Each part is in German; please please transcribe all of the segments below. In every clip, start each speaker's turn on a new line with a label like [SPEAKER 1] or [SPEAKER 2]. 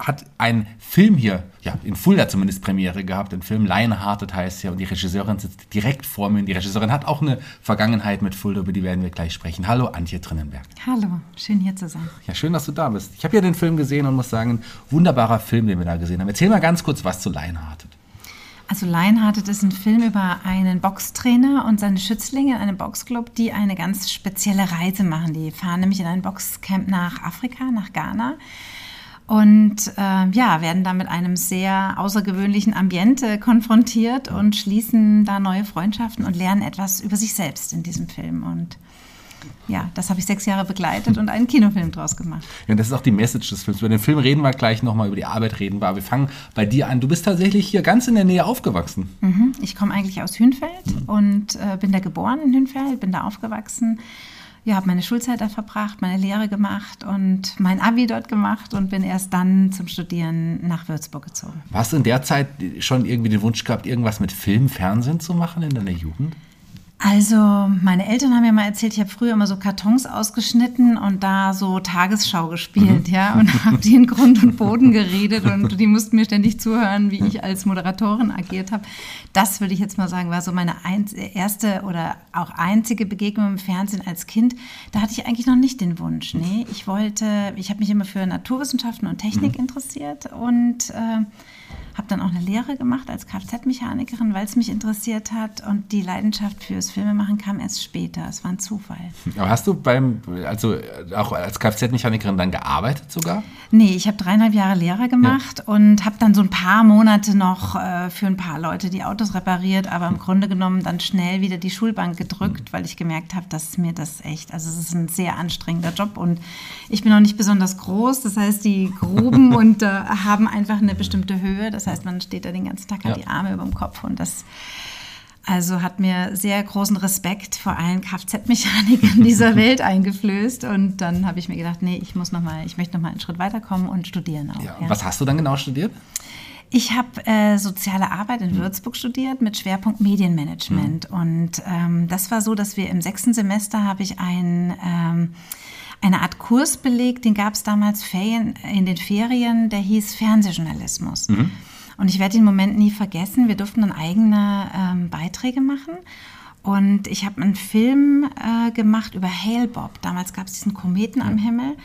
[SPEAKER 1] hat ein Film hier, ja, in Fulda zumindest Premiere gehabt. Ein Film Lionhearted heißt ja und die Regisseurin sitzt direkt vor mir. Und die Regisseurin hat auch eine Vergangenheit mit Fulda, über die werden wir gleich sprechen. Hallo, Antje Trinnenberg.
[SPEAKER 2] Hallo, schön hier zu sein.
[SPEAKER 1] Ja, schön, dass du da bist. Ich habe ja den Film gesehen und muss sagen, ein wunderbarer Film, den wir da gesehen haben. Erzähl mal ganz kurz was zu Lionhearted.
[SPEAKER 2] Also Lionhearted ist ein Film über einen Boxtrainer und seine Schützlinge in einem Boxclub, die eine ganz spezielle Reise machen. Die fahren nämlich in ein Boxcamp nach Afrika, nach Ghana und äh, ja, werden da mit einem sehr außergewöhnlichen Ambiente konfrontiert und schließen da neue Freundschaften und lernen etwas über sich selbst in diesem Film. Und ja, das habe ich sechs Jahre begleitet und einen Kinofilm draus gemacht.
[SPEAKER 1] Ja, das ist auch die Message des Films. Über den Film reden wir gleich nochmal, über die Arbeit reden wir. Aber wir fangen bei dir an. Du bist tatsächlich hier ganz in der Nähe aufgewachsen.
[SPEAKER 2] Mhm. Ich komme eigentlich aus Hünfeld mhm. und äh, bin da geboren in Hünfeld, bin da aufgewachsen. Ja, habe meine Schulzeit da verbracht, meine Lehre gemacht und mein Abi dort gemacht und bin erst dann zum Studieren nach Würzburg gezogen.
[SPEAKER 1] Hast du in der Zeit schon irgendwie den Wunsch gehabt, irgendwas mit Film, Fernsehen zu machen in deiner Jugend?
[SPEAKER 2] Also, meine Eltern haben mir mal erzählt, ich habe früher immer so Kartons ausgeschnitten und da so Tagesschau gespielt, mhm. ja, und habe die in Grund und Boden geredet und die mussten mir ständig zuhören, wie ich als Moderatorin agiert habe. Das würde ich jetzt mal sagen, war so meine erste oder auch einzige Begegnung im Fernsehen als Kind. Da hatte ich eigentlich noch nicht den Wunsch. Nee, ich wollte, ich habe mich immer für Naturwissenschaften und Technik mhm. interessiert und äh, habe dann auch eine Lehre gemacht als Kfz-Mechanikerin, weil es mich interessiert hat. Und die Leidenschaft fürs Filmemachen kam erst später. Es war ein Zufall.
[SPEAKER 1] Aber hast du beim, also auch als Kfz-Mechanikerin dann gearbeitet sogar?
[SPEAKER 2] Nee, ich habe dreieinhalb Jahre Lehre gemacht ja. und habe dann so ein paar Monate noch äh, für ein paar Leute die Autos repariert, aber im Grunde genommen dann schnell wieder die Schulbank gedrückt, mhm. weil ich gemerkt habe, dass mir das echt, also es ist ein sehr anstrengender Job und ich bin auch nicht besonders groß. Das heißt, die Gruben und äh, haben einfach eine bestimmte Höhe. Das heißt, man steht da den ganzen Tag, hat ja. die Arme über dem Kopf und das also hat mir sehr großen Respekt vor allen Kfz-Mechanikern dieser Welt eingeflößt und dann habe ich mir gedacht, nee, ich muss noch mal, ich möchte noch mal einen Schritt weiterkommen und studieren auch.
[SPEAKER 1] Ja. Ja. Was hast du dann genau studiert?
[SPEAKER 2] Ich habe äh, soziale Arbeit in mhm. Würzburg studiert mit Schwerpunkt Medienmanagement mhm. und ähm, das war so, dass wir im sechsten Semester habe ich ein ähm, eine Art Kurs belegt, den gab es damals Ferien, in den Ferien, der hieß Fernsehjournalismus. Mhm. Und ich werde den Moment nie vergessen. Wir durften dann eigene ähm, Beiträge machen. Und ich habe einen Film äh, gemacht über Hale Bob. Damals gab es diesen Kometen am Himmel.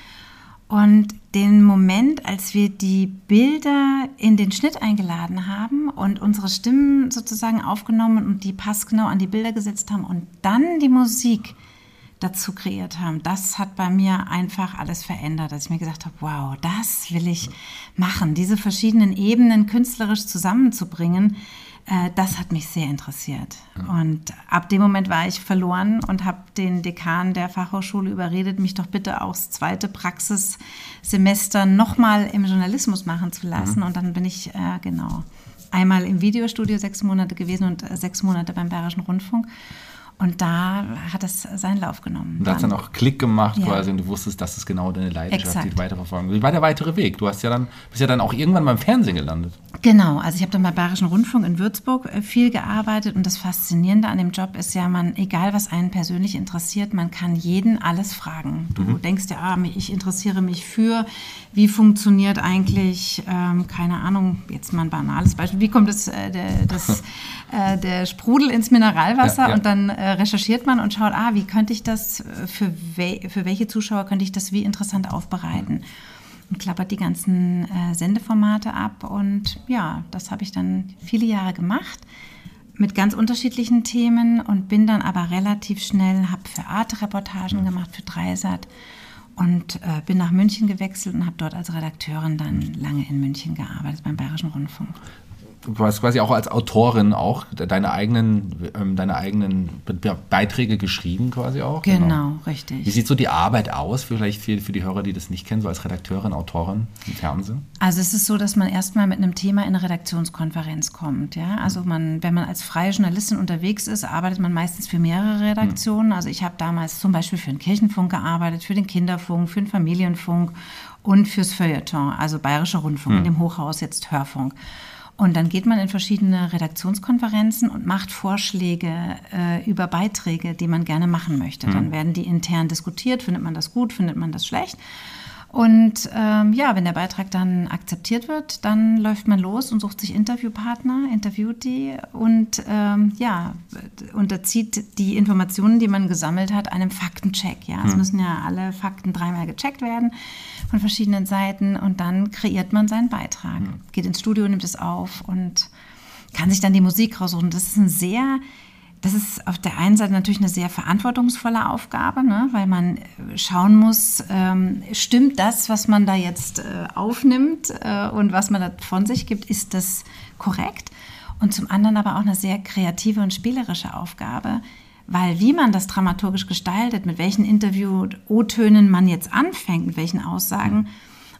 [SPEAKER 2] Und den Moment, als wir die Bilder in den Schnitt eingeladen haben und unsere Stimmen sozusagen aufgenommen und die passgenau an die Bilder gesetzt haben und dann die Musik dazu kreiert haben, das hat bei mir einfach alles verändert, dass ich mir gesagt habe, wow, das will ich machen, diese verschiedenen Ebenen künstlerisch zusammenzubringen, äh, das hat mich sehr interessiert. Und ab dem Moment war ich verloren und habe den Dekan der Fachhochschule überredet, mich doch bitte das zweite Praxissemester nochmal im Journalismus machen zu lassen. Mhm. Und dann bin ich, äh, genau, einmal im Videostudio sechs Monate gewesen und äh, sechs Monate beim Bayerischen Rundfunk. Und da hat es seinen Lauf genommen.
[SPEAKER 1] Und da hat es dann auch Klick gemacht ja. quasi und du wusstest, das ist genau deine Leidenschaft, Exakt. die weiterverfolgen Wie war der weitere Weg? Du hast ja dann, bist ja dann auch irgendwann beim Fernsehen gelandet.
[SPEAKER 2] Genau, also ich habe dann beim Bayerischen Rundfunk in Würzburg äh, viel gearbeitet und das Faszinierende an dem Job ist ja, man, egal was einen persönlich interessiert, man kann jeden alles fragen. Du mhm. denkst ja, ah, ich interessiere mich für, wie funktioniert eigentlich, ähm, keine Ahnung, jetzt mal ein banales Beispiel, wie kommt das, äh, der, das, äh, der Sprudel ins Mineralwasser ja, ja. und dann äh, recherchiert man und schaut, ah, wie könnte ich das, äh, für, we für welche Zuschauer könnte ich das wie interessant aufbereiten? Und klappert die ganzen äh, Sendeformate ab. Und ja, das habe ich dann viele Jahre gemacht mit ganz unterschiedlichen Themen und bin dann aber relativ schnell, habe für Arte Reportagen gemacht, für Dreisat und äh, bin nach München gewechselt und habe dort als Redakteurin dann lange in München gearbeitet beim Bayerischen Rundfunk
[SPEAKER 1] du hast quasi auch als Autorin auch deine eigenen, ähm, deine eigenen Beiträge geschrieben quasi auch.
[SPEAKER 2] Genau, genau, richtig.
[SPEAKER 1] Wie sieht so die Arbeit aus, vielleicht für, für die Hörer, die das nicht kennen, so als Redakteurin, Autorin im Fernsehen?
[SPEAKER 2] Also es ist so, dass man erstmal mit einem Thema in eine Redaktionskonferenz kommt. Ja? Also man, wenn man als freie Journalistin unterwegs ist, arbeitet man meistens für mehrere Redaktionen. Also ich habe damals zum Beispiel für den Kirchenfunk gearbeitet, für den Kinderfunk, für den Familienfunk und fürs Feuilleton, also Bayerischer Rundfunk, hm. in dem Hochhaus jetzt Hörfunk. Und dann geht man in verschiedene Redaktionskonferenzen und macht Vorschläge äh, über Beiträge, die man gerne machen möchte. Mhm. Dann werden die intern diskutiert, findet man das gut, findet man das schlecht. Und ähm, ja, wenn der Beitrag dann akzeptiert wird, dann läuft man los und sucht sich Interviewpartner, interviewt die und ähm, ja, unterzieht die Informationen, die man gesammelt hat, einem Faktencheck. Ja, es hm. müssen ja alle Fakten dreimal gecheckt werden von verschiedenen Seiten und dann kreiert man seinen Beitrag, hm. geht ins Studio, nimmt es auf und kann sich dann die Musik raussuchen. Das ist ein sehr das ist auf der einen Seite natürlich eine sehr verantwortungsvolle Aufgabe, ne? weil man äh, schauen muss, ähm, stimmt das, was man da jetzt äh, aufnimmt äh, und was man da von sich gibt, ist das korrekt? Und zum anderen aber auch eine sehr kreative und spielerische Aufgabe, weil wie man das dramaturgisch gestaltet, mit welchen Interview-O-Tönen man jetzt anfängt, mit welchen Aussagen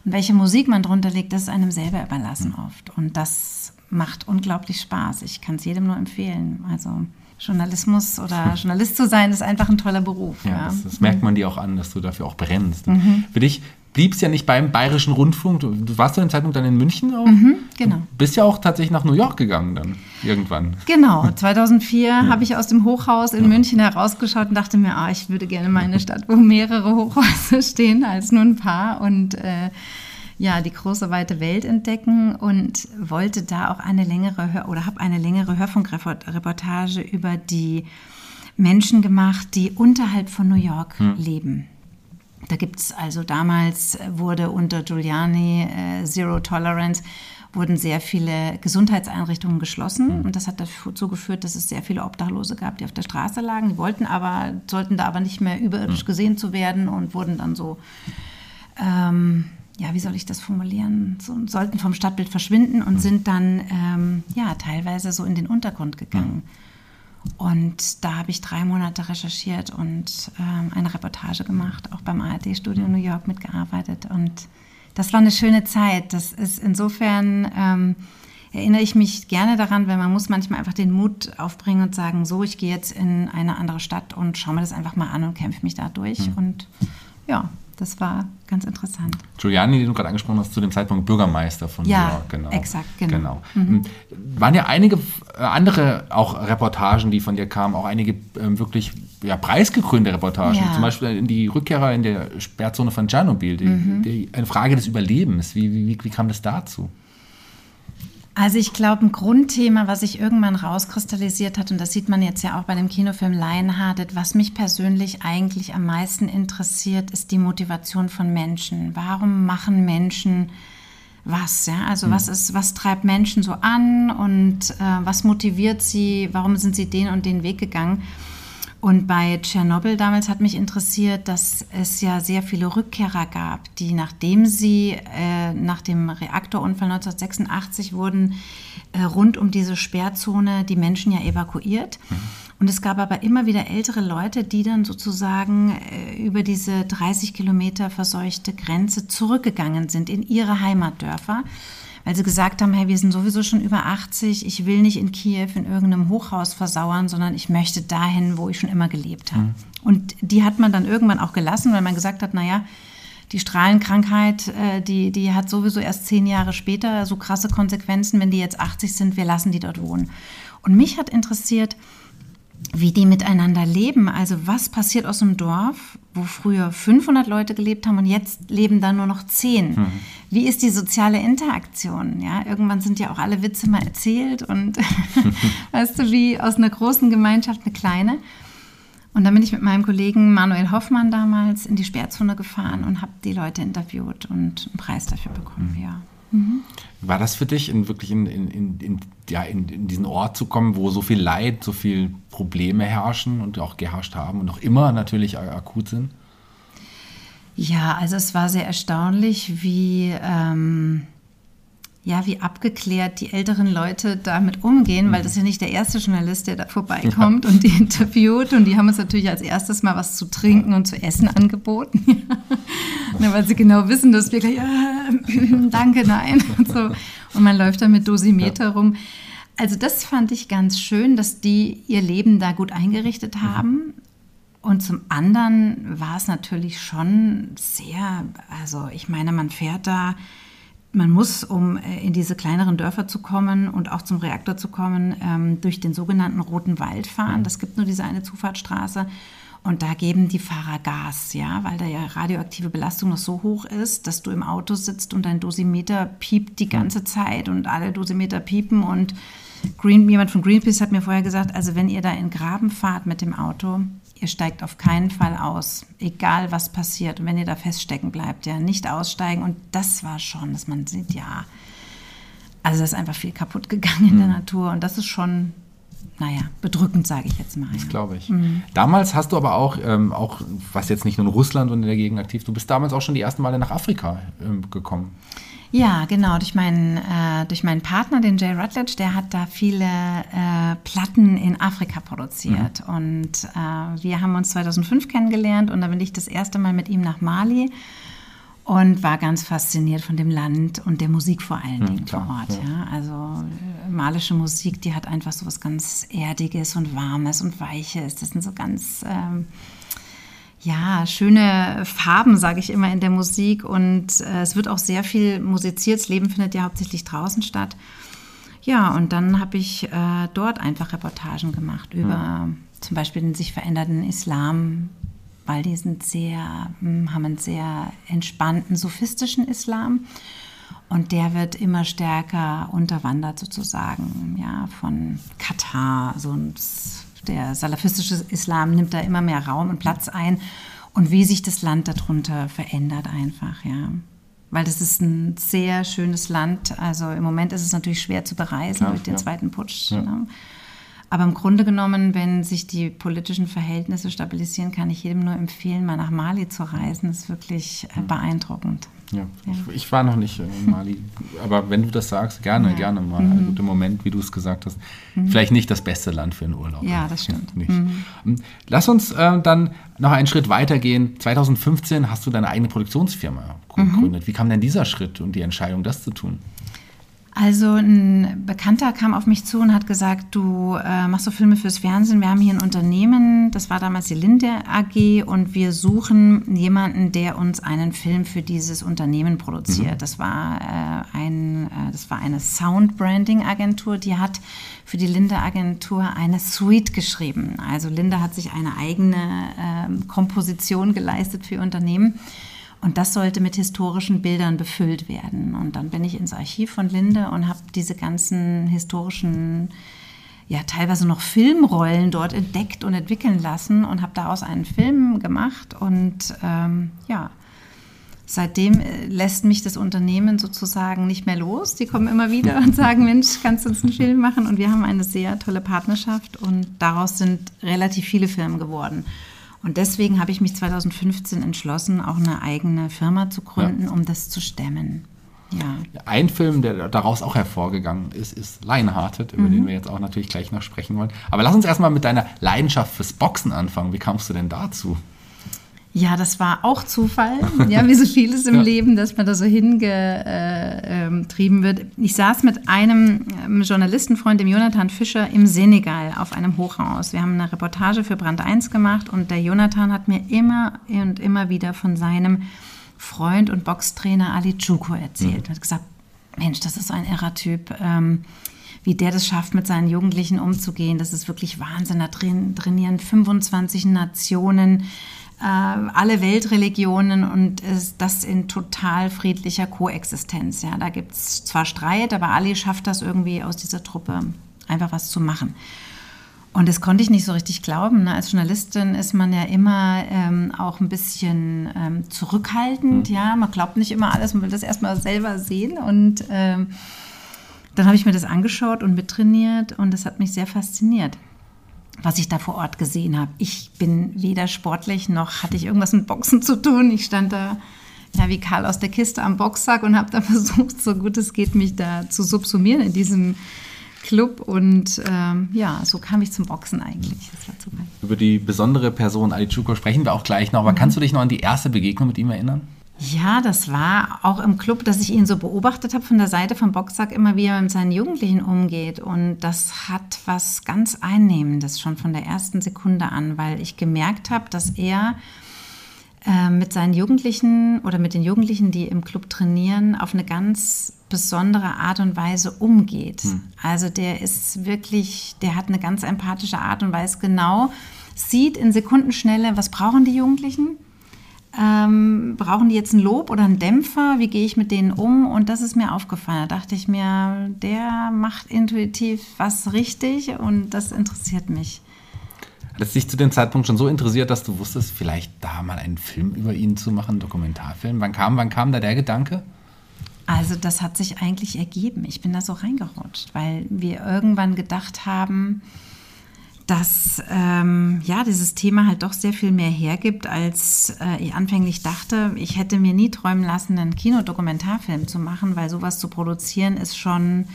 [SPEAKER 2] und welche Musik man drunter legt, das ist einem selber überlassen oft. Und das macht unglaublich Spaß. Ich kann es jedem nur empfehlen. Also Journalismus oder Journalist zu sein, ist einfach ein toller Beruf.
[SPEAKER 1] Ja, ja. Das, das, merkt man dir auch an, dass du dafür auch brennst. Mhm. Für dich blieb es ja nicht beim Bayerischen Rundfunk. Du, du warst zu dem Zeitpunkt dann in München auch? Mhm,
[SPEAKER 2] genau.
[SPEAKER 1] Du bist ja auch tatsächlich nach New York gegangen dann irgendwann.
[SPEAKER 2] Genau, 2004 ja. habe ich aus dem Hochhaus in ja. München herausgeschaut und dachte mir, ah, ich würde gerne mal in eine Stadt, wo mehrere Hochhäuser stehen als nur ein paar und äh, ja, die große weite Welt entdecken und wollte da auch eine längere Hör oder habe eine längere Hörfunkreportage über die Menschen gemacht, die unterhalb von New York hm. leben. Da gibt es also damals wurde unter Giuliani äh, Zero Tolerance wurden sehr viele Gesundheitseinrichtungen geschlossen hm. und das hat dazu geführt, dass es sehr viele Obdachlose gab, die auf der Straße lagen. Die wollten aber, sollten da aber nicht mehr überirdisch hm. gesehen zu werden und wurden dann so ähm, ja, wie soll ich das formulieren, so, sollten vom Stadtbild verschwinden und mhm. sind dann ähm, ja teilweise so in den Untergrund gegangen. Mhm. Und da habe ich drei Monate recherchiert und ähm, eine Reportage gemacht, auch beim ARD-Studio New York mitgearbeitet. Und das war eine schöne Zeit. Das ist insofern ähm, erinnere ich mich gerne daran, weil man muss manchmal einfach den Mut aufbringen und sagen, so, ich gehe jetzt in eine andere Stadt und schaue mir das einfach mal an und kämpfe mich da durch. Mhm. Und ja, das war ganz interessant.
[SPEAKER 1] Giuliani, den du gerade angesprochen hast, zu dem Zeitpunkt Bürgermeister von
[SPEAKER 2] ja,
[SPEAKER 1] New York, genau.
[SPEAKER 2] Exakt, genau. genau.
[SPEAKER 1] Mhm. Waren ja einige äh, andere auch Reportagen, die von dir kamen, auch einige ähm, wirklich ja, preisgekrönte Reportagen. Ja. Zum Beispiel in die Rückkehrer in der Sperrzone von Tschernobyl, die, mhm. die, eine Frage des Überlebens. Wie, wie, wie kam das dazu?
[SPEAKER 2] Also ich glaube, ein Grundthema, was sich irgendwann rauskristallisiert hat, und das sieht man jetzt ja auch bei dem Kinofilm Lionhearted, was mich persönlich eigentlich am meisten interessiert, ist die Motivation von Menschen. Warum machen Menschen was? Ja? Also hm. was ist, was treibt Menschen so an und äh, was motiviert sie? Warum sind sie den und den Weg gegangen? Und bei Tschernobyl damals hat mich interessiert, dass es ja sehr viele Rückkehrer gab, die nachdem sie äh, nach dem Reaktorunfall 1986 wurden äh, rund um diese Sperrzone die Menschen ja evakuiert. Mhm. Und es gab aber immer wieder ältere Leute, die dann sozusagen äh, über diese 30 Kilometer verseuchte Grenze zurückgegangen sind in ihre Heimatdörfer weil sie gesagt haben, hey, wir sind sowieso schon über 80, ich will nicht in Kiew in irgendeinem Hochhaus versauern, sondern ich möchte dahin, wo ich schon immer gelebt habe. Mhm. Und die hat man dann irgendwann auch gelassen, weil man gesagt hat, naja, die Strahlenkrankheit, äh, die, die hat sowieso erst zehn Jahre später so krasse Konsequenzen, wenn die jetzt 80 sind, wir lassen die dort wohnen. Und mich hat interessiert, wie die miteinander leben. Also was passiert aus einem Dorf, wo früher 500 Leute gelebt haben und jetzt leben da nur noch 10? Mhm. Wie ist die soziale Interaktion? Ja, irgendwann sind ja auch alle Witze mal erzählt und weißt du, wie aus einer großen Gemeinschaft eine kleine. Und dann bin ich mit meinem Kollegen Manuel Hoffmann damals in die Sperrzone gefahren und habe die Leute interviewt und einen Preis dafür bekommen. Mhm. Ja.
[SPEAKER 1] Mhm. War das für dich, in wirklich in, in, in, ja, in, in diesen Ort zu kommen, wo so viel Leid, so viel Probleme herrschen und auch geherrscht haben und noch immer natürlich akut sind?
[SPEAKER 2] Ja, also es war sehr erstaunlich, wie, ähm, ja, wie abgeklärt die älteren Leute damit umgehen, weil das ist ja nicht der erste Journalist, der da vorbeikommt ja. und die interviewt. Und die haben uns natürlich als erstes mal was zu trinken und zu essen angeboten. Ja. weil sie genau wissen, dass wir gleich, äh, danke, nein. Und, so. und man läuft da mit Dosimeter ja. rum. Also das fand ich ganz schön, dass die ihr Leben da gut eingerichtet haben. Und zum anderen war es natürlich schon sehr, also ich meine, man fährt da man muss, um äh, in diese kleineren Dörfer zu kommen und auch zum Reaktor zu kommen, ähm, durch den sogenannten Roten Wald fahren. Das gibt nur diese eine Zufahrtsstraße. Und da geben die Fahrer Gas, ja, weil da ja radioaktive Belastung noch so hoch ist, dass du im Auto sitzt und dein Dosimeter piept die ganze Zeit und alle Dosimeter piepen. Und Green, jemand von Greenpeace hat mir vorher gesagt, also wenn ihr da in Graben fahrt mit dem Auto, ihr steigt auf keinen Fall aus, egal was passiert. Und wenn ihr da feststecken bleibt, ja, nicht aussteigen. Und das war schon, dass man sieht, ja, also da ist einfach viel kaputt gegangen in mhm. der Natur. Und das ist schon, naja, bedrückend, sage ich jetzt mal.
[SPEAKER 1] Das glaube ich. Mhm. Damals hast du aber auch, ähm, auch, was jetzt nicht nur in Russland und in der Gegend aktiv, du bist damals auch schon die ersten Male nach Afrika ähm, gekommen.
[SPEAKER 2] Ja, genau. Durch meinen, äh, durch meinen Partner, den Jay Rutledge, der hat da viele äh, Platten in Afrika produziert. Mhm. Und äh, wir haben uns 2005 kennengelernt und da bin ich das erste Mal mit ihm nach Mali und war ganz fasziniert von dem Land und der Musik vor allen mhm, Dingen mhm, vor Ort. Ja. ja. Also äh, malische Musik, die hat einfach so was ganz Erdiges und Warmes und Weiches. Das sind so ganz... Ähm, ja, schöne Farben, sage ich immer in der Musik. Und äh, es wird auch sehr viel musiziert. Das Leben findet ja hauptsächlich draußen statt. Ja, und dann habe ich äh, dort einfach Reportagen gemacht über mhm. zum Beispiel den sich verändernden Islam, weil die sind sehr, hm, haben einen sehr entspannten, sophistischen Islam. Und der wird immer stärker unterwandert sozusagen, ja, von Katar, so ein der salafistische Islam nimmt da immer mehr Raum und Platz ein und wie sich das Land darunter verändert einfach, ja. Weil das ist ein sehr schönes Land. Also im Moment ist es natürlich schwer zu bereisen ja, durch den ja. zweiten Putsch. Ja. Ne? Aber im Grunde genommen, wenn sich die politischen Verhältnisse stabilisieren, kann ich jedem nur empfehlen, mal nach Mali zu reisen. Das ist wirklich äh, beeindruckend.
[SPEAKER 1] Ja, ja. Ich, ich, war noch nicht in Mali, aber wenn du das sagst, gerne, ja. gerne mal. Mhm. Gut, im Moment, wie du es gesagt hast, mhm. vielleicht nicht das beste Land für einen Urlaub.
[SPEAKER 2] Ja, das stimmt.
[SPEAKER 1] Mhm. Ähm, lass uns äh, dann noch einen Schritt weiter gehen. 2015 hast du deine eigene Produktionsfirma mhm. gegründet. Wie kam denn dieser Schritt und die Entscheidung, das zu tun?
[SPEAKER 2] Also ein Bekannter kam auf mich zu und hat gesagt, du äh, machst so Filme fürs Fernsehen, wir haben hier ein Unternehmen, das war damals die Linde AG und wir suchen jemanden, der uns einen Film für dieses Unternehmen produziert. Mhm. Das, war, äh, ein, äh, das war eine Sound-Branding-Agentur, die hat für die Linde Agentur eine Suite geschrieben. Also Linde hat sich eine eigene ähm, Komposition geleistet für Unternehmen. Und das sollte mit historischen Bildern befüllt werden. Und dann bin ich ins Archiv von Linde und habe diese ganzen historischen, ja teilweise noch Filmrollen dort entdeckt und entwickeln lassen und habe daraus einen Film gemacht. Und ähm, ja, seitdem äh, lässt mich das Unternehmen sozusagen nicht mehr los. Die kommen immer wieder und sagen, Mensch, kannst du uns einen Film machen? Und wir haben eine sehr tolle Partnerschaft und daraus sind relativ viele Filme geworden. Und deswegen habe ich mich 2015 entschlossen, auch eine eigene Firma zu gründen, ja. um das zu stemmen.
[SPEAKER 1] Ja. Ein Film, der daraus auch hervorgegangen ist, ist Lionhearted, über mhm. den wir jetzt auch natürlich gleich noch sprechen wollen. Aber lass uns erstmal mit deiner Leidenschaft fürs Boxen anfangen. Wie kamst du denn dazu?
[SPEAKER 2] Ja, das war auch Zufall, ja, wie so vieles im ja. Leben, dass man da so hingetrieben wird. Ich saß mit einem ähm, Journalistenfreund, dem Jonathan Fischer, im Senegal auf einem Hochhaus. Wir haben eine Reportage für Brand 1 gemacht und der Jonathan hat mir immer und immer wieder von seinem Freund und Boxtrainer Ali Chuko erzählt. Mhm. hat gesagt, Mensch, das ist so ein irrer Typ. Ähm, wie der das schafft, mit seinen Jugendlichen umzugehen, das ist wirklich Wahnsinn. Da trainieren 25 Nationen äh, alle Weltreligionen und das in total friedlicher Koexistenz. Ja, da gibt es zwar Streit, aber Ali schafft das irgendwie aus dieser Truppe einfach was zu machen. Und das konnte ich nicht so richtig glauben. Ne? Als Journalistin ist man ja immer ähm, auch ein bisschen ähm, zurückhaltend. Mhm. Ja, man glaubt nicht immer alles, man will das erstmal selber sehen. Und ähm, dann habe ich mir das angeschaut und mittrainiert und das hat mich sehr fasziniert was ich da vor Ort gesehen habe. Ich bin weder sportlich noch hatte ich irgendwas mit Boxen zu tun. Ich stand da ja, wie Karl aus der Kiste am Boxsack und habe da versucht, so gut es geht, mich da zu subsumieren in diesem Club. Und ähm, ja, so kam ich zum Boxen eigentlich.
[SPEAKER 1] Über die besondere Person Ali Chuko sprechen wir auch gleich noch. Aber mhm. kannst du dich noch an die erste Begegnung mit ihm erinnern?
[SPEAKER 2] Ja, das war auch im Club, dass ich ihn so beobachtet habe von der Seite vom Boxsack, immer wie er mit seinen Jugendlichen umgeht. Und das hat was ganz Einnehmendes schon von der ersten Sekunde an, weil ich gemerkt habe, dass er äh, mit seinen Jugendlichen oder mit den Jugendlichen, die im Club trainieren, auf eine ganz besondere Art und Weise umgeht. Hm. Also der ist wirklich, der hat eine ganz empathische Art und weiß genau, sieht in Sekundenschnelle, was brauchen die Jugendlichen ähm, brauchen die jetzt ein Lob oder einen Dämpfer? Wie gehe ich mit denen um? Und das ist mir aufgefallen. Da dachte ich mir, der macht intuitiv was richtig und das interessiert mich.
[SPEAKER 1] Hat es dich zu dem Zeitpunkt schon so interessiert, dass du wusstest, vielleicht da mal einen Film über ihn zu machen, einen Dokumentarfilm? Wann kam, wann kam da der Gedanke?
[SPEAKER 2] Also das hat sich eigentlich ergeben. Ich bin da so reingerutscht, weil wir irgendwann gedacht haben, dass ähm, ja dieses Thema halt doch sehr viel mehr hergibt, als äh, ich anfänglich dachte. Ich hätte mir nie träumen lassen, einen Kinodokumentarfilm zu machen, weil sowas zu produzieren ist schon,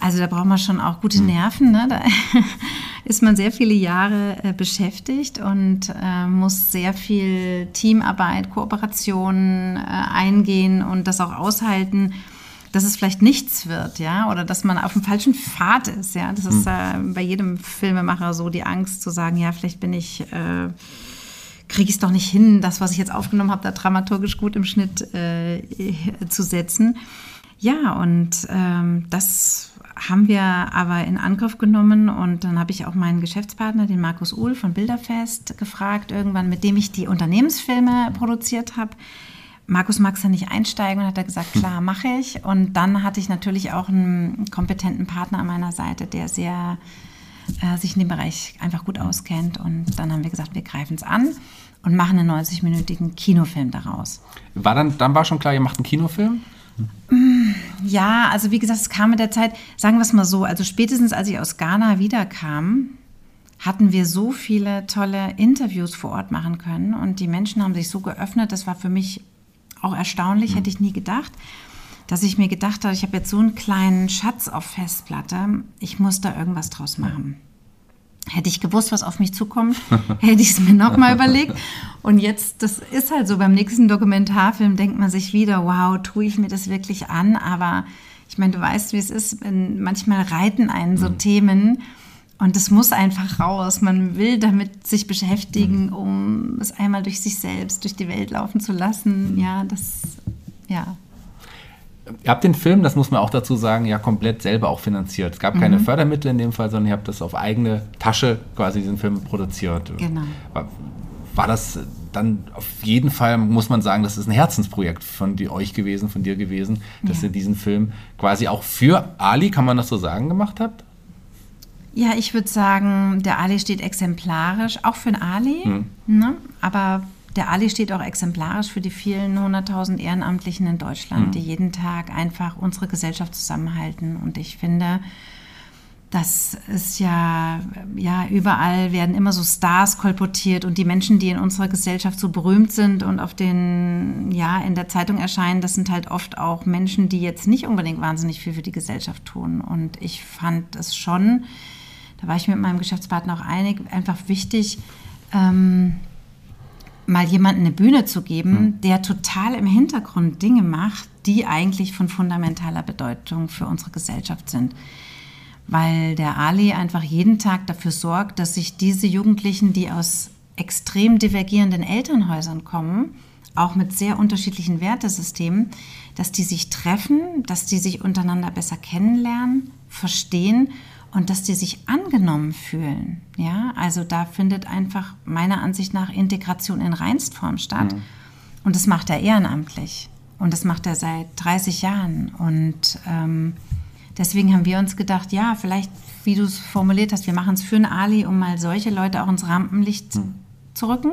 [SPEAKER 2] also da braucht man schon auch gute hm. Nerven. Ne? Da ist man sehr viele Jahre äh, beschäftigt und äh, muss sehr viel Teamarbeit, Kooperation äh, eingehen und das auch aushalten dass es vielleicht nichts wird, ja, oder dass man auf dem falschen Pfad ist, ja. Das ist hm. äh, bei jedem Filmemacher so die Angst zu sagen, ja, vielleicht bin ich, äh, kriege ich es doch nicht hin, das, was ich jetzt aufgenommen habe, da dramaturgisch gut im Schnitt äh, zu setzen. Ja, und ähm, das haben wir aber in Angriff genommen und dann habe ich auch meinen Geschäftspartner, den Markus Uhl von Bilderfest, gefragt, irgendwann, mit dem ich die Unternehmensfilme produziert habe Markus magst du nicht einsteigen und hat er gesagt, klar, mache ich. Und dann hatte ich natürlich auch einen kompetenten Partner an meiner Seite, der sehr äh, sich in dem Bereich einfach gut auskennt. Und dann haben wir gesagt, wir greifen es an und machen einen 90-minütigen Kinofilm daraus.
[SPEAKER 1] War dann, dann war schon klar, ihr macht einen Kinofilm?
[SPEAKER 2] Ja, also wie gesagt, es kam mit der Zeit, sagen wir es mal so, also spätestens als ich aus Ghana wiederkam, hatten wir so viele tolle Interviews vor Ort machen können und die Menschen haben sich so geöffnet, das war für mich auch erstaunlich, mhm. hätte ich nie gedacht, dass ich mir gedacht habe, ich habe jetzt so einen kleinen Schatz auf Festplatte, ich muss da irgendwas draus machen. Hätte ich gewusst, was auf mich zukommt, hätte ich es mir nochmal überlegt. Und jetzt, das ist halt so, beim nächsten Dokumentarfilm denkt man sich wieder, wow, tue ich mir das wirklich an? Aber ich meine, du weißt, wie es ist, manchmal reiten einen so mhm. Themen und es muss einfach raus. Man will damit sich beschäftigen, mhm. um es einmal durch sich selbst, durch die Welt laufen zu lassen. Mhm. Ja, das, ja.
[SPEAKER 1] Ihr habt den Film, das muss man auch dazu sagen, ja komplett selber auch finanziert. Es gab keine mhm. Fördermittel in dem Fall, sondern ihr habt das auf eigene Tasche quasi diesen Film produziert.
[SPEAKER 2] Genau.
[SPEAKER 1] War, war das dann auf jeden Fall, muss man sagen, das ist ein Herzensprojekt von die, euch gewesen, von dir gewesen, dass ja. ihr diesen Film quasi auch für Ali, kann man das so sagen, gemacht habt?
[SPEAKER 2] Ja, ich würde sagen, der Ali steht exemplarisch, auch für den Ali, hm. ne? aber der Ali steht auch exemplarisch für die vielen hunderttausend Ehrenamtlichen in Deutschland, hm. die jeden Tag einfach unsere Gesellschaft zusammenhalten. Und ich finde, das ist ja, ja, überall werden immer so Stars kolportiert und die Menschen, die in unserer Gesellschaft so berühmt sind und auf den, ja, in der Zeitung erscheinen, das sind halt oft auch Menschen, die jetzt nicht unbedingt wahnsinnig viel für die Gesellschaft tun. Und ich fand es schon da war ich mit meinem Geschäftspartner auch einig, einfach wichtig, ähm, mal jemanden eine Bühne zu geben, mhm. der total im Hintergrund Dinge macht, die eigentlich von fundamentaler Bedeutung für unsere Gesellschaft sind. Weil der Ali einfach jeden Tag dafür sorgt, dass sich diese Jugendlichen, die aus extrem divergierenden Elternhäusern kommen, auch mit sehr unterschiedlichen Wertesystemen, dass die sich treffen, dass die sich untereinander besser kennenlernen, verstehen und dass die sich angenommen fühlen. Ja, also da findet einfach meiner Ansicht nach Integration in Reinstform statt. Mhm. Und das macht er ehrenamtlich. Und das macht er seit 30 Jahren. Und ähm, deswegen haben wir uns gedacht, ja, vielleicht, wie du es formuliert hast, wir machen es für einen Ali, um mal solche Leute auch ins Rampenlicht mhm. zu rücken,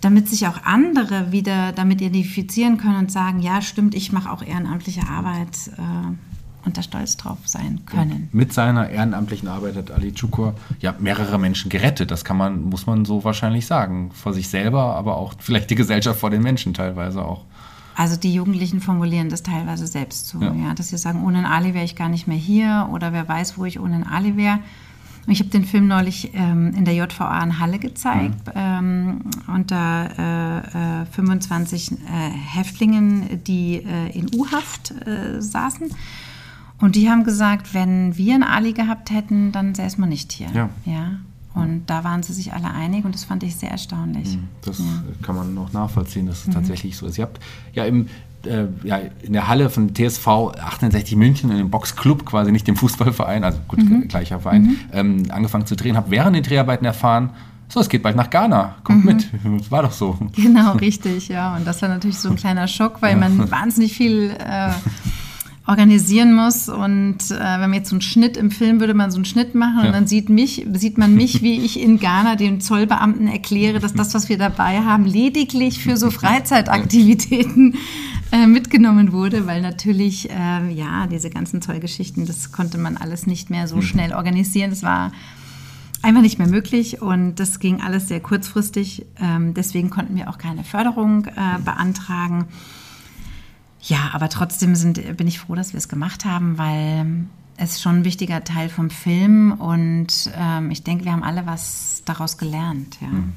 [SPEAKER 2] damit sich auch andere wieder damit identifizieren können und sagen, ja, stimmt, ich mache auch ehrenamtliche Arbeit. Äh, und da stolz drauf sein können.
[SPEAKER 1] Und mit seiner ehrenamtlichen Arbeit hat Ali Çukur ja mehrere Menschen gerettet. Das kann man, muss man so wahrscheinlich sagen. Vor sich selber, aber auch vielleicht die Gesellschaft vor den Menschen teilweise auch.
[SPEAKER 2] Also die Jugendlichen formulieren das teilweise selbst so, ja. ja dass sie sagen, ohne Ali wäre ich gar nicht mehr hier oder wer weiß, wo ich ohne Ali wäre. Ich habe den Film neulich ähm, in der JVA in Halle gezeigt, mhm. ähm, unter äh, äh, 25 äh, Häftlingen, die äh, in U-Haft äh, saßen. Und die haben gesagt, wenn wir einen Ali gehabt hätten, dann säßen wir nicht hier. Ja. ja. Und da waren sie sich alle einig und das fand ich sehr erstaunlich. Mhm.
[SPEAKER 1] Das ja. kann man noch nachvollziehen, dass es mhm. tatsächlich so ist. Ihr habt ja im äh, ja, in der Halle von TSV 68 München, in dem Boxclub quasi, nicht dem Fußballverein, also gut, mhm. gleicher Verein, mhm. ähm, angefangen zu drehen, habe während den Dreharbeiten erfahren, so, es geht bald nach Ghana, kommt mhm. mit. War doch so.
[SPEAKER 2] Genau, richtig, ja. Und das war natürlich so ein kleiner Schock, weil ja. man wahnsinnig viel äh, organisieren muss. Und äh, wenn man jetzt so einen Schnitt im Film würde man so einen Schnitt machen ja. und dann sieht, mich, sieht man mich, wie ich in Ghana den Zollbeamten erkläre, dass das, was wir dabei haben, lediglich für so Freizeitaktivitäten äh, mitgenommen wurde, weil natürlich, äh, ja, diese ganzen Zollgeschichten, das konnte man alles nicht mehr so mhm. schnell organisieren. Das war einfach nicht mehr möglich und das ging alles sehr kurzfristig. Ähm, deswegen konnten wir auch keine Förderung äh, beantragen. Ja, aber trotzdem sind, bin ich froh, dass wir es gemacht haben, weil es ist schon ein wichtiger Teil vom Film und ähm, ich denke, wir haben alle was daraus gelernt. Ja. Mhm.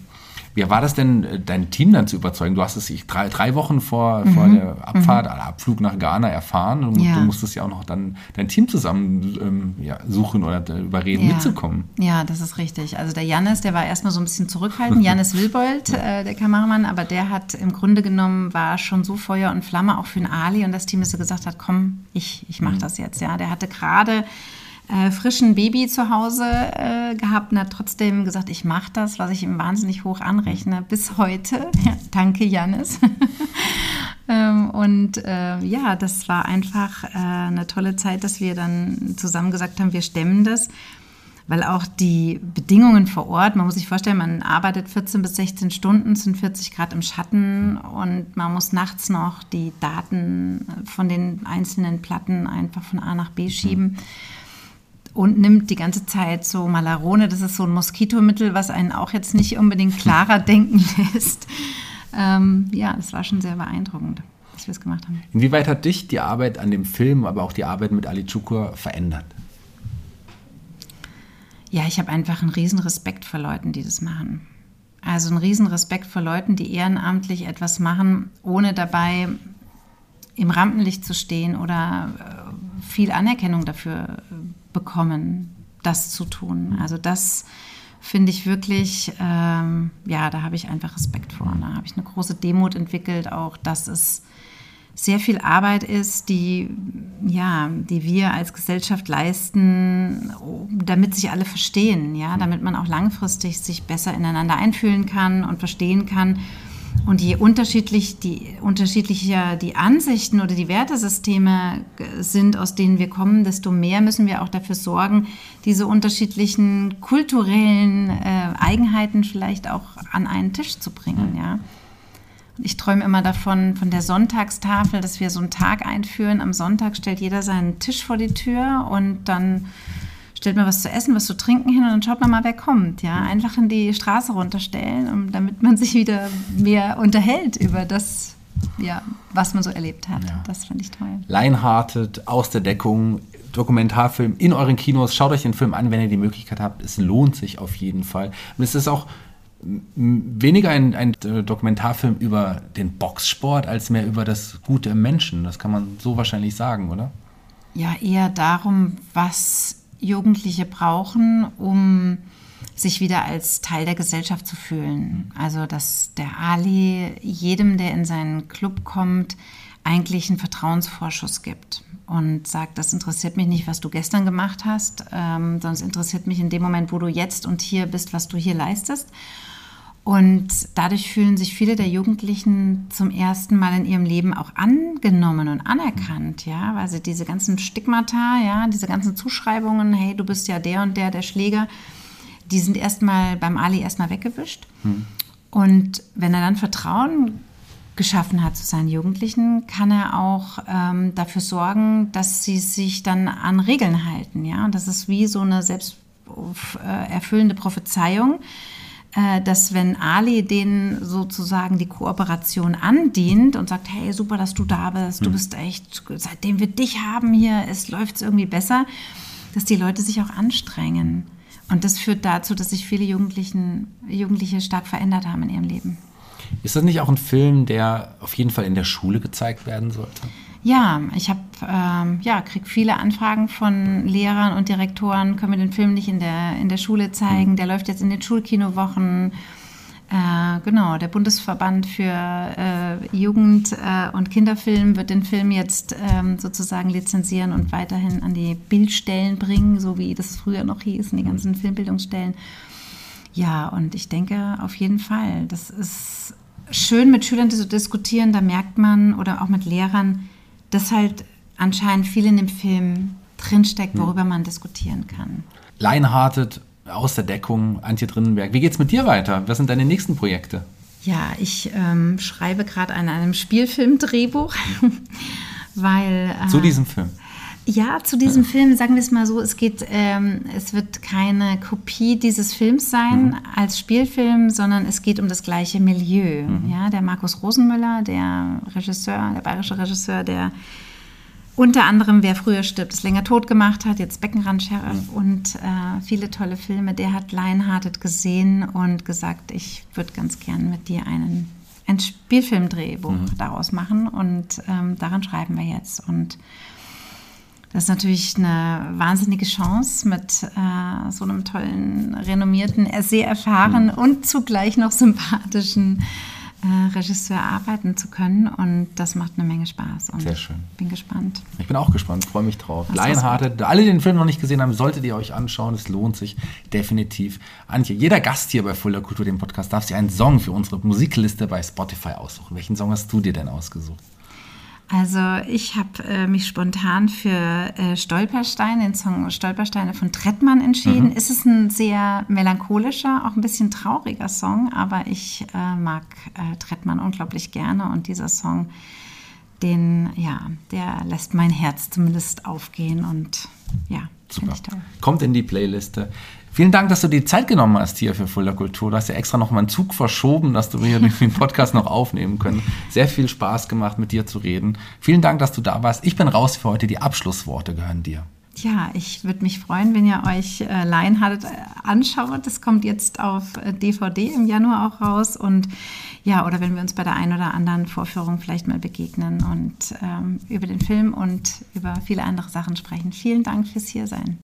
[SPEAKER 1] Wie war das denn, äh, dein Team dann zu überzeugen? Du hast es drei, drei Wochen vor, mhm. vor der Abfahrt, mhm. Abflug nach Ghana erfahren und ja. du musstest ja auch noch dann dein Team zusammen ähm, ja, suchen oder überreden, ja. mitzukommen.
[SPEAKER 2] Ja, das ist richtig. Also der Jannis, der war erstmal so ein bisschen zurückhaltend, Jannis Wilbold, äh, der Kameramann, aber der hat im Grunde genommen, war schon so Feuer und Flamme auch für den Ali und das Team, dass er gesagt hat, komm, ich, ich mache mhm. das jetzt. Ja, der hatte gerade äh, frischen Baby zu Hause äh, gehabt und hat trotzdem gesagt, ich mache das, was ich ihm wahnsinnig hoch anrechne, bis heute. Ja, danke, Janis. ähm, und äh, ja, das war einfach äh, eine tolle Zeit, dass wir dann zusammen gesagt haben, wir stemmen das. Weil auch die Bedingungen vor Ort, man muss sich vorstellen, man arbeitet 14 bis 16 Stunden, sind 40 Grad im Schatten und man muss nachts noch die Daten von den einzelnen Platten einfach von A nach B schieben. Mhm und nimmt die ganze Zeit so Malarone, das ist so ein Moskitomittel, was einen auch jetzt nicht unbedingt klarer denken lässt. Ähm, ja, das war schon sehr beeindruckend, dass wir es gemacht haben.
[SPEAKER 1] Inwieweit hat dich die Arbeit an dem Film, aber auch die Arbeit mit Ali Çukur verändert?
[SPEAKER 2] Ja, ich habe einfach einen riesen Respekt vor Leuten, die das machen. Also einen riesen Respekt vor Leuten, die ehrenamtlich etwas machen, ohne dabei im Rampenlicht zu stehen oder äh, viel Anerkennung dafür bekommen, das zu tun. Also das finde ich wirklich, ähm, ja, da habe ich einfach Respekt vor. Da habe ich eine große Demut entwickelt, auch dass es sehr viel Arbeit ist, die, ja, die wir als Gesellschaft leisten, damit sich alle verstehen, ja, damit man auch langfristig sich besser ineinander einfühlen kann und verstehen kann und je unterschiedlich die, unterschiedlicher die Ansichten oder die Wertesysteme sind, aus denen wir kommen, desto mehr müssen wir auch dafür sorgen, diese unterschiedlichen kulturellen äh, Eigenheiten vielleicht auch an einen Tisch zu bringen. Ja. Ich träume immer davon, von der Sonntagstafel, dass wir so einen Tag einführen. Am Sonntag stellt jeder seinen Tisch vor die Tür und dann stellt man was zu essen, was zu trinken hin und dann schaut man mal, wer kommt. Ja, einfach in die Straße runterstellen, damit man sich wieder mehr unterhält über das, ja, was man so erlebt hat. Ja. Das finde ich toll.
[SPEAKER 1] Leinhartet, aus der Deckung, Dokumentarfilm in euren Kinos. Schaut euch den Film an, wenn ihr die Möglichkeit habt. Es lohnt sich auf jeden Fall. Und es ist auch weniger ein, ein, Dokumentarfilm über den Boxsport als mehr über das Gute im Menschen. Das kann man so wahrscheinlich sagen, oder?
[SPEAKER 2] Ja, eher darum, was Jugendliche brauchen, um sich wieder als Teil der Gesellschaft zu fühlen. Also, dass der Ali jedem, der in seinen Club kommt, eigentlich einen Vertrauensvorschuss gibt und sagt, das interessiert mich nicht, was du gestern gemacht hast, ähm, sondern es interessiert mich in dem Moment, wo du jetzt und hier bist, was du hier leistest. Und dadurch fühlen sich viele der Jugendlichen zum ersten Mal in ihrem Leben auch angenommen und anerkannt, ja, weil sie diese ganzen Stigmata, ja, diese ganzen Zuschreibungen, hey, du bist ja der und der, der Schläger, die sind erstmal beim Ali erstmal weggewischt. Hm. Und wenn er dann Vertrauen geschaffen hat zu seinen Jugendlichen, kann er auch ähm, dafür sorgen, dass sie sich dann an Regeln halten. Ja, und das ist wie so eine selbsterfüllende Prophezeiung, äh, dass wenn Ali denen sozusagen die Kooperation andient und sagt, hey, super, dass du da bist, du hm. bist echt, seitdem wir dich haben hier, es läuft irgendwie besser, dass die Leute sich auch anstrengen. Und das führt dazu, dass sich viele Jugendlichen, Jugendliche stark verändert haben in ihrem Leben.
[SPEAKER 1] Ist das nicht auch ein Film, der auf jeden Fall in der Schule gezeigt werden sollte?
[SPEAKER 2] Ja, ich habe ähm, ja krieg viele Anfragen von Lehrern und Direktoren. Können wir den Film nicht in der in der Schule zeigen? Mhm. Der läuft jetzt in den Schulkinowochen. Äh, genau, der Bundesverband für äh, Jugend- äh, und Kinderfilm wird den Film jetzt ähm, sozusagen lizenzieren und weiterhin an die Bildstellen bringen, so wie das früher noch hieß, in die ganzen Filmbildungsstellen. Ja, und ich denke auf jeden Fall, das ist schön mit Schülern zu diskutieren, da merkt man, oder auch mit Lehrern, dass halt anscheinend viel in dem Film drinsteckt, worüber hm. man diskutieren kann.
[SPEAKER 1] Leinhartet aus der Deckung, Antje Drinnenberg. Wie geht's mit dir weiter? Was sind deine nächsten Projekte?
[SPEAKER 2] Ja, ich ähm, schreibe gerade an einem Spielfilmdrehbuch, weil...
[SPEAKER 1] Äh, Zu diesem Film?
[SPEAKER 2] Ja, zu diesem Film sagen wir es mal so, es geht, ähm, es wird keine Kopie dieses Films sein mhm. als Spielfilm, sondern es geht um das gleiche Milieu. Mhm. Ja, der Markus Rosenmüller, der Regisseur, der bayerische Regisseur, der unter anderem Wer früher stirbt, ist länger tot gemacht hat, jetzt Beckenrand-Sheriff mhm. und äh, viele tolle Filme. Der hat Lionhearted gesehen und gesagt, ich würde ganz gern mit dir einen ein Spielfilmdrehbuch mhm. daraus machen und ähm, daran schreiben wir jetzt und das ist natürlich eine wahnsinnige Chance, mit äh, so einem tollen, renommierten, sehr erfahrenen mhm. und zugleich noch sympathischen äh, Regisseur arbeiten zu können. Und das macht eine Menge Spaß. Und
[SPEAKER 1] Sehr schön.
[SPEAKER 2] Bin gespannt.
[SPEAKER 1] Ich bin auch gespannt, freue mich drauf. Lionhearted, alle, die den Film noch nicht gesehen haben, solltet ihr euch anschauen. Es lohnt sich definitiv. Antje, jeder Gast hier bei Fuller Kultur, dem Podcast, darf sich einen Song für unsere Musikliste bei Spotify aussuchen. Welchen Song hast du dir denn ausgesucht?
[SPEAKER 2] Also ich habe äh, mich spontan für äh, Stolperstein, den Song Stolpersteine von Trettmann entschieden. Mhm. Es ist ein sehr melancholischer, auch ein bisschen trauriger Song, aber ich äh, mag äh, Trettmann unglaublich gerne und dieser Song, den, ja, der lässt mein Herz zumindest aufgehen und ja,
[SPEAKER 1] Super. Kommt in die Playliste. Vielen Dank, dass du die Zeit genommen hast hier für Fulda Kultur. Du hast ja extra noch mal einen Zug verschoben, dass wir hier den Podcast noch aufnehmen können. Sehr viel Spaß gemacht, mit dir zu reden. Vielen Dank, dass du da warst. Ich bin raus für heute. Die Abschlussworte gehören dir.
[SPEAKER 2] Ja, ich würde mich freuen, wenn ihr euch äh, Lionhearted äh, anschaut. Das kommt jetzt auf DVD äh, im Januar auch raus. Und ja, oder wenn wir uns bei der einen oder anderen Vorführung vielleicht mal begegnen und ähm, über den Film und über viele andere Sachen sprechen. Vielen Dank fürs Hiersein.